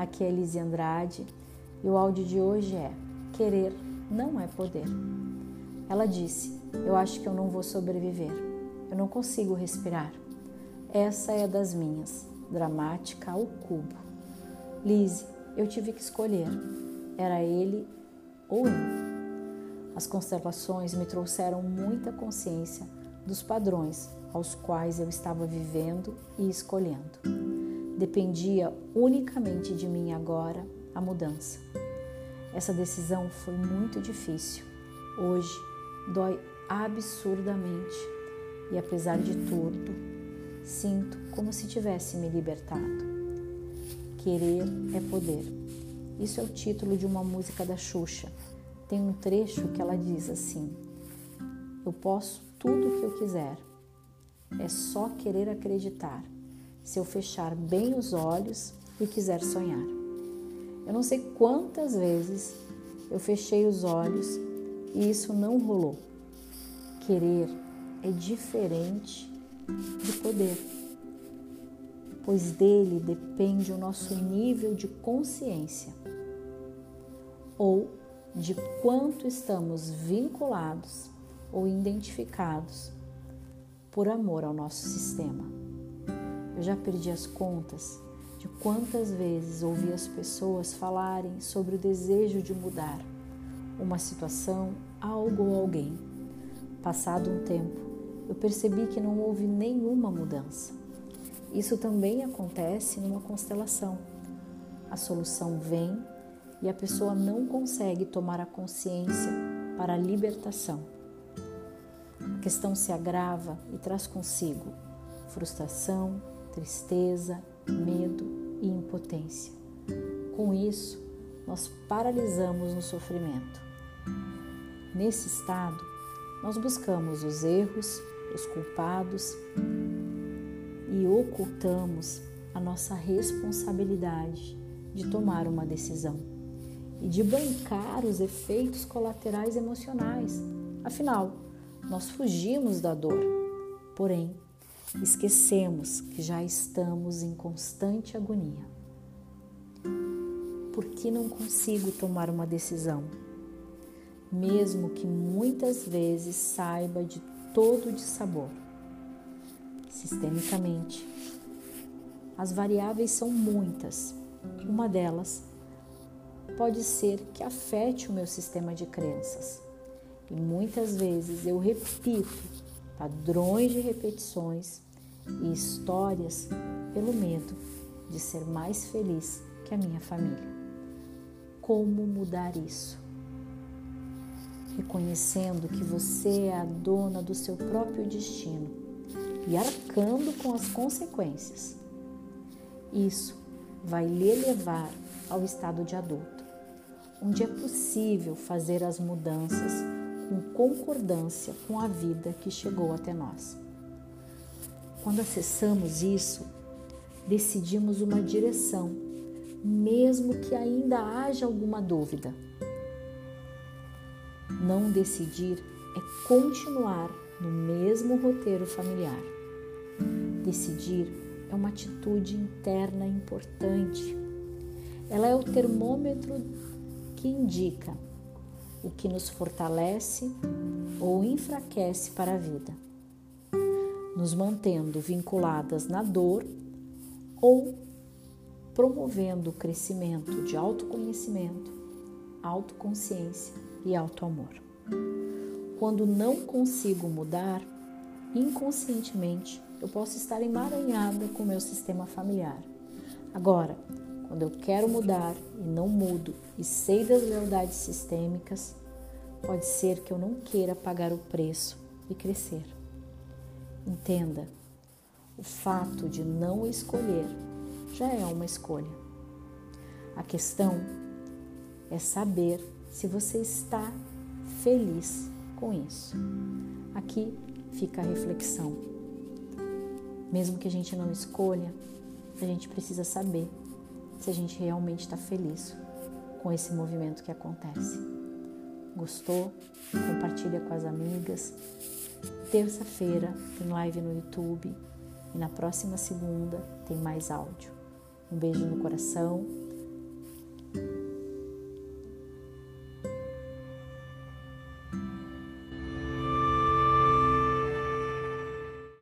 Aqui é Elise Andrade e o áudio de hoje é Querer não é poder. Ela disse: Eu acho que eu não vou sobreviver. Eu não consigo respirar. Essa é das minhas, dramática ao cubo. Lise, eu tive que escolher. Era ele ou eu. As constelações me trouxeram muita consciência dos padrões aos quais eu estava vivendo e escolhendo. Dependia unicamente de mim agora a mudança. Essa decisão foi muito difícil. Hoje dói absurdamente e, apesar de tudo, sinto como se tivesse me libertado. Querer é poder. Isso é o título de uma música da Xuxa. Tem um trecho que ela diz assim: Eu posso tudo o que eu quiser. É só querer acreditar se eu fechar bem os olhos e quiser sonhar. Eu não sei quantas vezes eu fechei os olhos e isso não rolou. Querer é diferente de poder, pois dele depende o nosso nível de consciência ou de quanto estamos vinculados ou identificados por amor ao nosso sistema. Eu já perdi as contas de quantas vezes ouvi as pessoas falarem sobre o desejo de mudar uma situação, algo ou alguém. Passado um tempo, eu percebi que não houve nenhuma mudança. Isso também acontece numa constelação. A solução vem e a pessoa não consegue tomar a consciência para a libertação. A questão se agrava e traz consigo frustração, tristeza, medo e impotência. Com isso, nós paralisamos no sofrimento. Nesse estado, nós buscamos os erros, os culpados e ocultamos a nossa responsabilidade de tomar uma decisão e de bancar os efeitos colaterais emocionais. Afinal, nós fugimos da dor, porém, esquecemos que já estamos em constante agonia. Por que não consigo tomar uma decisão? Mesmo que muitas vezes saiba de todo de sabor. Sistemicamente, as variáveis são muitas. Uma delas pode ser que afete o meu sistema de crenças. E muitas vezes eu repito padrões de repetições e histórias pelo medo de ser mais feliz que a minha família. Como mudar isso? Reconhecendo que você é a dona do seu próprio destino e arcando com as consequências. Isso vai lhe levar ao estado de adulto, onde é possível fazer as mudanças com concordância com a vida que chegou até nós. Quando acessamos isso, decidimos uma direção, mesmo que ainda haja alguma dúvida. Não decidir é continuar no mesmo roteiro familiar. Decidir é uma atitude interna importante. Ela é o termômetro que indica o que nos fortalece ou enfraquece para a vida, nos mantendo vinculadas na dor ou promovendo o crescimento de autoconhecimento, autoconsciência e autoamor. Quando não consigo mudar, inconscientemente eu posso estar emaranhada com o meu sistema familiar. Agora, quando eu quero mudar e não mudo e sei das lealdades sistêmicas, pode ser que eu não queira pagar o preço e crescer. Entenda, o fato de não escolher já é uma escolha. A questão é saber se você está feliz com isso. Aqui fica a reflexão. Mesmo que a gente não escolha, a gente precisa saber se a gente realmente está feliz com esse movimento que acontece. Gostou? Compartilha com as amigas. Terça-feira tem live no YouTube e na próxima segunda tem mais áudio. Um beijo no coração